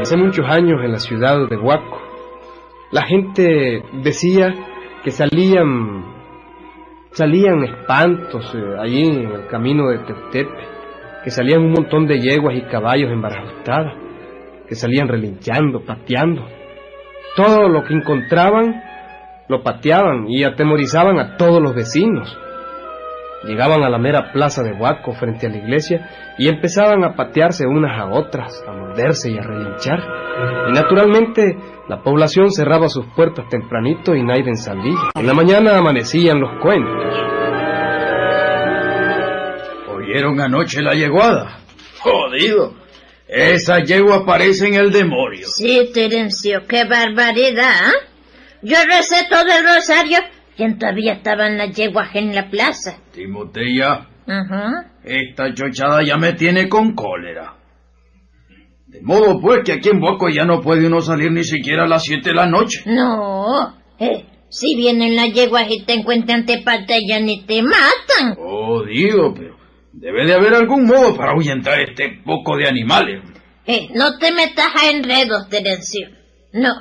Hace muchos años en la ciudad de Huaco, la gente decía que salían salían espantos eh, allí en el camino de Teutepe, que salían un montón de yeguas y caballos embarajustadas, que salían relinchando, pateando. Todo lo que encontraban lo pateaban y atemorizaban a todos los vecinos. Llegaban a la mera plaza de Huaco frente a la iglesia y empezaban a patearse unas a otras, a morderse y a relinchar. Y naturalmente la población cerraba sus puertas tempranito y nadie salía. En la mañana amanecían los cuentos. ¿Oyeron anoche la yeguada? Jodido. Esa yegua parece en el demonio. Sí, Terencio, qué barbaridad. ¿eh? Yo recé todo el rosario y todavía estaban las yeguas en la plaza. Timotea, Ajá. esta chochada ya me tiene con cólera. De modo pues que aquí en Boco ya no puede uno salir ni siquiera a las siete de la noche. No, eh, si vienen las yeguas y te encuentran te patallan y te matan. Oh, digo, pero debe de haber algún modo para ahuyentar este poco de animales. Eh, no te metas a enredos, Terencio. No,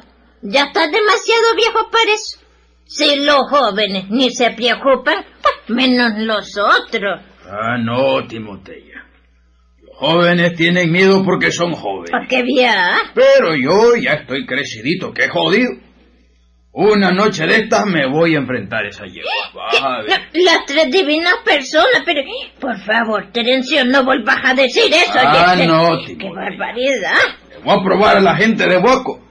ya estás demasiado viejo para eso. Si los jóvenes ni se preocupan, pues menos los otros. Ah, no, Timotea. Los jóvenes tienen miedo porque son jóvenes. Porque vía. Pero yo ya estoy crecidito, qué jodido. Una noche de estas me voy a enfrentar a esa yegua. Vas a ver. La- las tres divinas personas, pero por favor, Terencio, no volvas a decir eso. Ah, oye. no, ¡Qué Timotea. barbaridad! Le voy a probar a la gente de Boco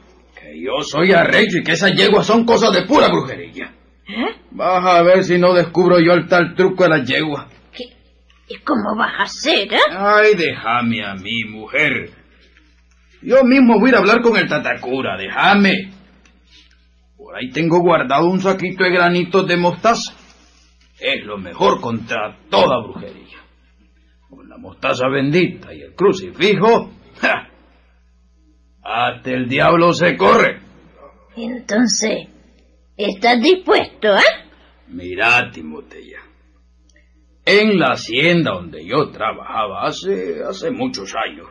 yo soy arrecho y que esas yeguas son cosas de pura brujería. ¿Eh? Vas a ver si no descubro yo el tal truco de las yeguas. ¿Qué- ¿Y cómo vas a hacer, eh? Ay, déjame a mí, mujer. Yo mismo voy a ir a hablar con el Tatacura, déjame. Por ahí tengo guardado un saquito de granitos de mostaza. Es lo mejor contra toda brujería. Con la mostaza bendita y el crucifijo, ¡ja! Hasta el diablo se corre. Entonces, ¿estás dispuesto, eh? Mira, Timotea. En la hacienda donde yo trabajaba hace, hace muchos años.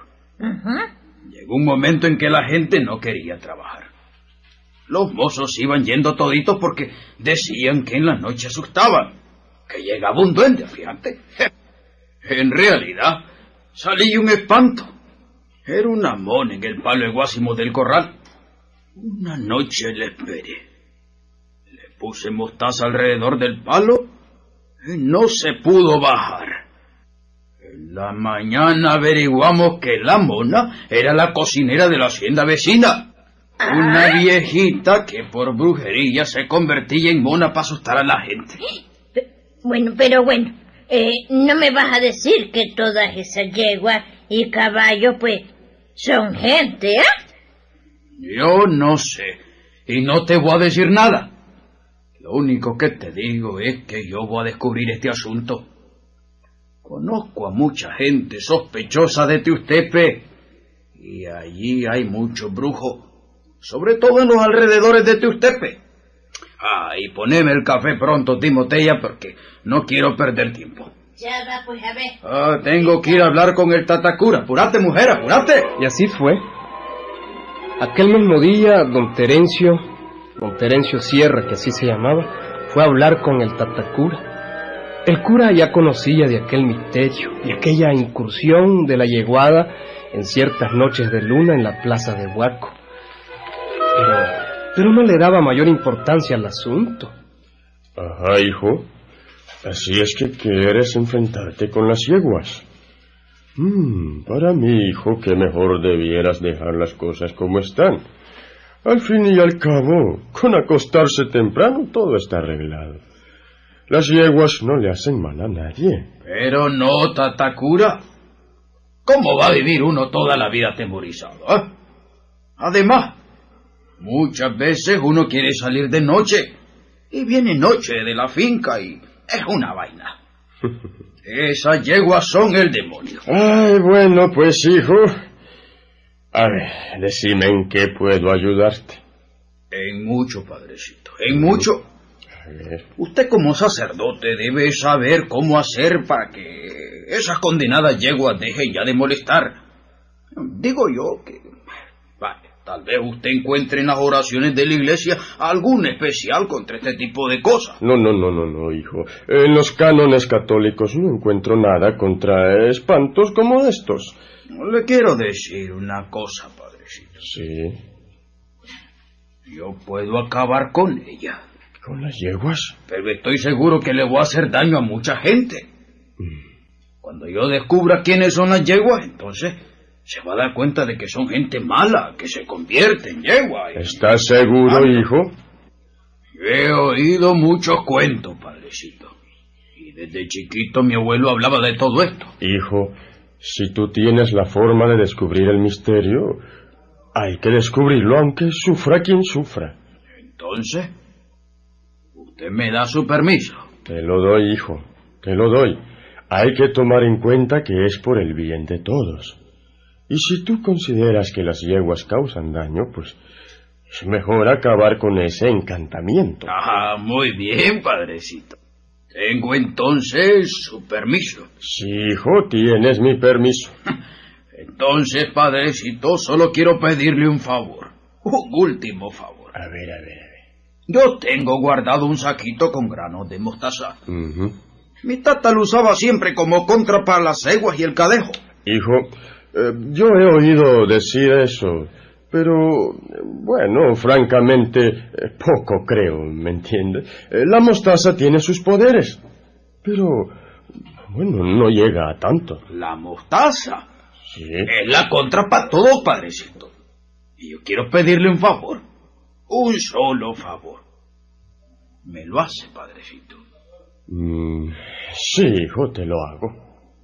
Llegó un momento en que la gente no quería trabajar. Los mozos iban yendo toditos porque decían que en la noche asustaban, que llegaba un duende, fíjate. En realidad, salí un espanto. Era una mona en el palo eguásimo del corral. Una noche le esperé. Le puse mostaza alrededor del palo y no se pudo bajar. En la mañana averiguamos que la mona era la cocinera de la hacienda vecina. Una viejita que por brujería se convertía en mona para asustar a la gente. Pe- Bueno, pero bueno, eh, no me vas a decir que todas esas yeguas y caballos, pues, son gente, ¿eh? Yo no sé. Y no te voy a decir nada. Lo único que te digo es que yo voy a descubrir este asunto. Conozco a mucha gente sospechosa de Teustepe. Y allí hay muchos brujos. Sobre todo en los alrededores de Teustepe. Ah, y poneme el café pronto, Timotea, porque no quiero perder tiempo. Ya va, pues, a ver. Ah, tengo que ir a hablar con el Tatacura. Apúrate, mujer, apúrate. Y así fue. Aquel mismo día, don Terencio, don Terencio Sierra, que así se llamaba, fue a hablar con el Tatacura. El cura ya conocía de aquel misterio, de aquella incursión de la yeguada en ciertas noches de luna en la plaza de Huaco. Pero, pero no le daba mayor importancia al asunto. Ajá, hijo. Así es que quieres enfrentarte con las yeguas. Hmm, para mí, hijo, que mejor debieras dejar las cosas como están. Al fin y al cabo, con acostarse temprano todo está arreglado. Las yeguas no le hacen mal a nadie. Pero no, Tatacura. ¿Cómo va a vivir uno toda la vida atemorizado? ah? Además, muchas veces uno quiere salir de noche y viene noche de la finca y es una vaina. Esas yeguas son el demonio. Ay, bueno, pues, hijo. A ver, decime en qué puedo ayudarte. En mucho, padrecito, en mucho. A ver. Usted como sacerdote debe saber cómo hacer para que esas condenadas yeguas dejen ya de molestar. Digo yo que Vale, tal vez usted encuentre en las oraciones de la iglesia algún especial contra este tipo de cosas. No, no, no, no, no, hijo. En los cánones católicos no encuentro nada contra espantos como estos. Le quiero decir una cosa, padrecito. Sí. Yo puedo acabar con ella. ¿Con las yeguas? Pero estoy seguro que le voy a hacer daño a mucha gente. Cuando yo descubra quiénes son las yeguas, entonces se va a dar cuenta de que son gente mala, que se convierte en yegua. y- ¿Estás seguro, Ah, hijo? Yo he oído muchos cuentos, padrecito. Y desde chiquito mi abuelo hablaba de todo esto. Hijo, si tú tienes la forma de descubrir el misterio, hay que descubrirlo aunque sufra quien sufra. Entonces, usted me da su permiso. Te lo doy, hijo, te lo doy. Hay que tomar en cuenta que es por el bien de todos. Y si tú consideras que las yeguas causan daño, pues es mejor acabar con ese encantamiento. Ah, muy bien, padrecito. Tengo entonces su permiso. Sí, hijo, tienes mi permiso. Entonces, padrecito, solo quiero pedirle un favor. Un último favor. A ver, a ver, a ver. Yo tengo guardado un saquito con granos de mostaza. Mi tata lo usaba siempre como contra para las ceguas y el cadejo. Hijo, eh, yo he oído decir eso, pero bueno, francamente, eh, poco creo, ¿me entiende? Eh, la mostaza tiene sus poderes, pero bueno, no llega a tanto. La mostaza Sí. es la contra para todo, padrecito. Y yo quiero pedirle un favor. Un solo favor. Me lo hace, padrecito. Mm, sí, hijo, te lo hago.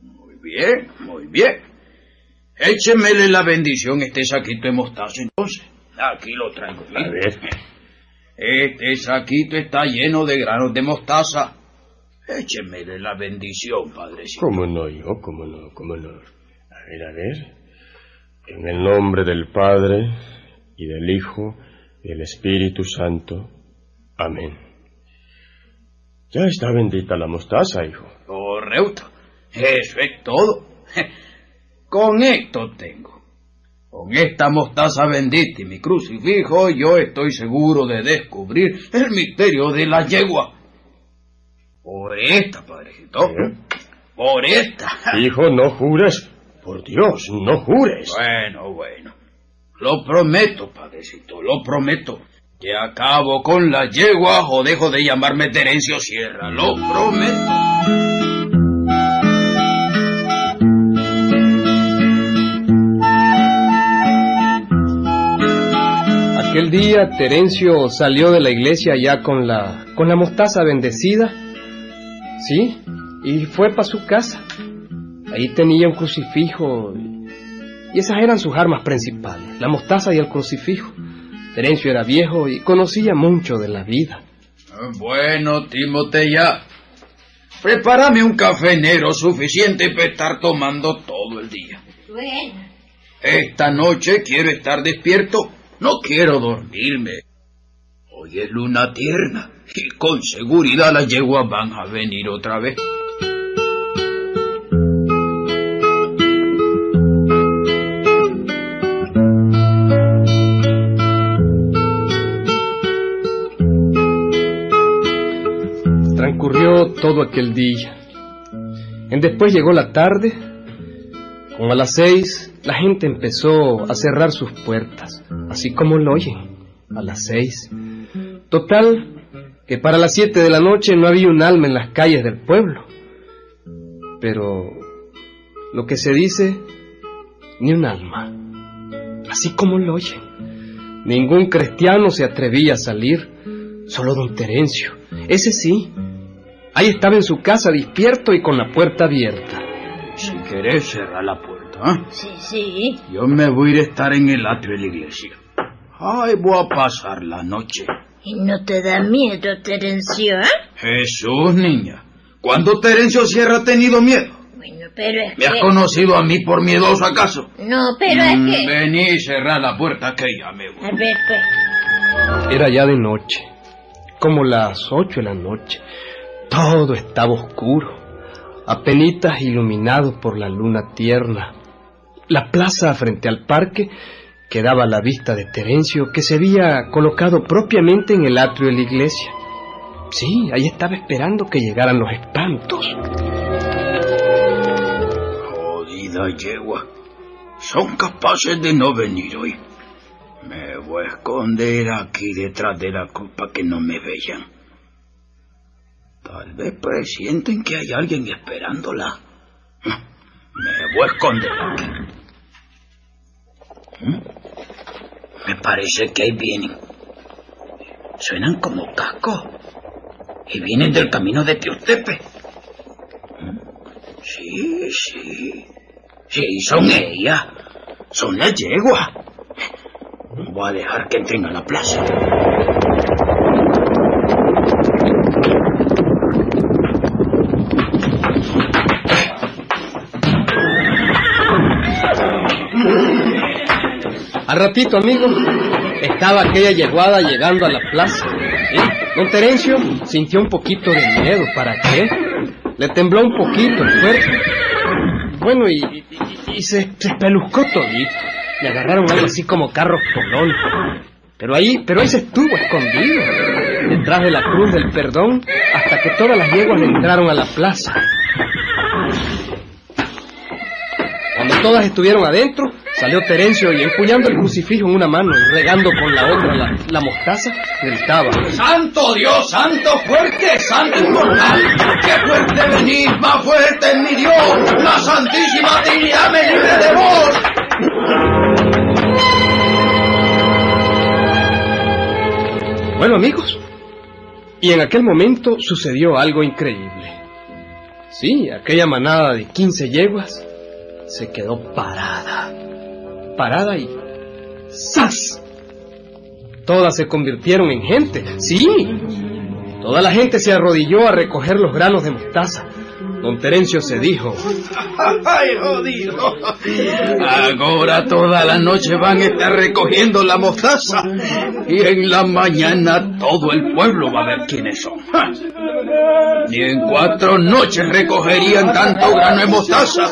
Muy bien, muy bien. Échemele la bendición este saquito de mostaza entonces. Aquí lo traigo. A ver. Este saquito está lleno de granos de mostaza. Échemele la bendición, padrecito. ¿Cómo no, hijo? ¿Cómo no? ¿Cómo no? A ver, a ver. En el nombre del Padre, y del Hijo, y del Espíritu Santo. Amén. Ya está bendita la mostaza, hijo. Correcto. Eso es todo. Con esto tengo. Con esta mostaza bendita y mi crucifijo, yo estoy seguro de descubrir el misterio de la yegua. Por esta, padrecito. ¿Eh? Por esta. Hijo, no jures. Por Dios, no jures. Bueno, bueno. Lo prometo, padrecito, lo prometo. Que acabo con la yegua o dejo de llamarme Terencio Sierra. Lo prometo. Aquel día Terencio salió de la iglesia ya con la con la mostaza bendecida, sí, y fue para su casa. Ahí tenía un crucifijo y esas eran sus armas principales, la mostaza y el crucifijo. Terencio era viejo y conocía mucho de la vida. Bueno, Timotea. Prepárame un café negro suficiente para estar tomando todo el día. Bueno, Esta noche quiero estar despierto. No quiero dormirme. Hoy es luna tierna y con seguridad las yeguas van a venir otra vez. Transcurrió todo aquel día. En después llegó la tarde. Como a las seis, la gente empezó a cerrar sus puertas, así como lo oyen, a las seis. Total, que para las siete de la noche no había un alma en las calles del pueblo. Pero lo que se dice, ni un alma, así como lo oyen. Ningún cristiano se atrevía a salir, solo don Terencio, ese sí. Ahí estaba en su casa despierto y con la puerta abierta. Si querés cerrar la puerta, ¿ah? sí, sí. yo me voy a ir a estar en el atrio de la iglesia. Ay, voy a pasar la noche. ¿Y no te da miedo, Terencio, eh? Jesús, niña. ¿Cuándo Terencio Sierra ha tenido miedo? Bueno, pero es ¿Me has que... conocido a mí por miedoso acaso? No, pero es Mm, que... Vení y cerrá la puerta que ya me voy. A ver, pues... Era ya de noche, como las ocho de la noche. Todo estaba oscuro, apenitas iluminado por la luna tierna. La plaza frente al parque que daba la vista de Terencio, que se había colocado propiamente en el atrio de la iglesia. Sí, ahí estaba esperando que llegaran los espantos. Jodida yegua. Son capaces de no venir hoy. Me voy a esconder aquí detrás de la cruz para que no me vean. Tal vez presienten que hay alguien esperándola. Me voy a esconder aquí. Me parece que ahí vienen. Suenan como cascos. Y vienen del camino de Teotepe. ¿Mm? Sí, sí. Sí, son ellas. Son las yeguas. Voy a dejar que entren a la plaza. Al ratito, amigo, estaba aquella yeguada llegando a la plaza. ¿sí? Don Terencio sintió un poquito de miedo. ¿Para qué? Le tembló un poquito el cuerpo. Bueno, y, y- y se, se todito. Le agarraron algo así como carros polón. Pero ahí, pero ahí se estuvo escondido, detrás de la cruz del perdón, hasta que todas las yeguas entraron a la plaza. Cuando todas estuvieron adentro, salió Terencio y empuñando el crucifijo en una mano y regando con la otra la, la mostaza, gritaba. ¡Santo Dios, santo fuerte, santo inmortal! ¡Qué fuerte venís, más fuerte es mi Dios! ¡La Santísima Trinidad me libre de vos! Bueno amigos, y en aquel momento sucedió algo increíble. Sí, aquella manada de 15 yeguas se quedó parada. Parada y... ¡Sas! Todas se convirtieron en gente, sí. Toda la gente se arrodilló a recoger los granos de mostaza. Don Terencio se dijo, ¡Ay, jodido! Ahora toda la noche van a estar recogiendo la mostaza y en la mañana todo el pueblo va a ver quiénes son. Ni en cuatro noches recogerían tanto grano de mostaza.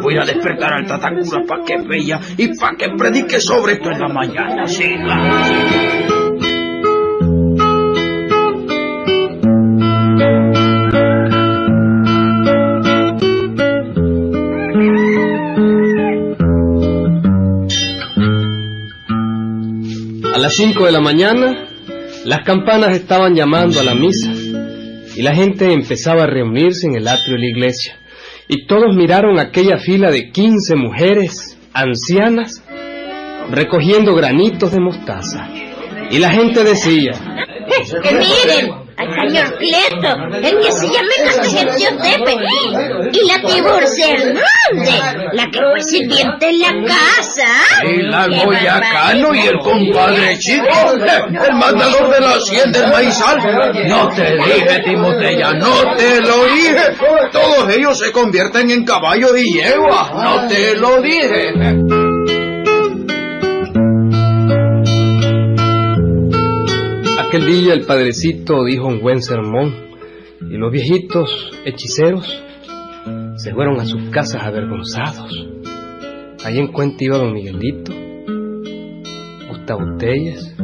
Voy a despertar al Tatacura para que vea y para que predique sobre esto en la mañana. Sí. A las 5 de la mañana, las campanas estaban llamando a la misa y la gente empezaba a reunirse en el atrio de la iglesia. Y todos miraron aquella fila de 15 mujeres ancianas recogiendo granitos de mostaza. Y la gente decía, Que miren, al señor Cleto, el que se llama Casagente Otepe, y la Tiburcia Hernández, la que fue sirviente en la casa. Y la ¡Qué Goyacano y el compadre chico, el mandador de la hacienda del maizal. No te dije, Timoteya, no te lo dije. Todos ellos se convierten en caballos y yegua. No te lo dije. Aquel día el padrecito dijo un buen sermón y los viejitos hechiceros se fueron a sus casas avergonzados. Allí en cuenta iba don Miguelito, Gustavo Telles,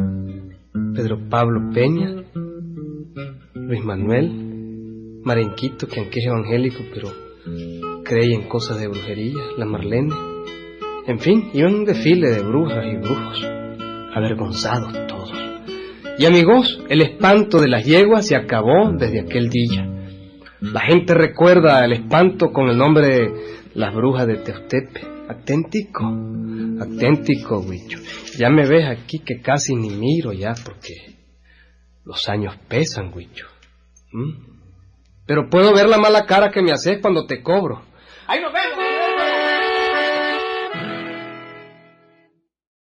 Pedro Pablo Peña, Luis Manuel, Marenquito, que aunque es evangélico, pero cree en cosas de brujería, la Marlene. En fin, iba un desfile de brujas y brujos, avergonzados. Y amigos, el espanto de las yeguas se acabó desde aquel día. La gente recuerda el espanto con el nombre de las brujas de Teostepe. Aténtico, aténtico, Huicho. Ya me ves aquí que casi ni miro ya porque los años pesan, Huicho. ¿Mm? Pero puedo ver la mala cara que me haces cuando te cobro.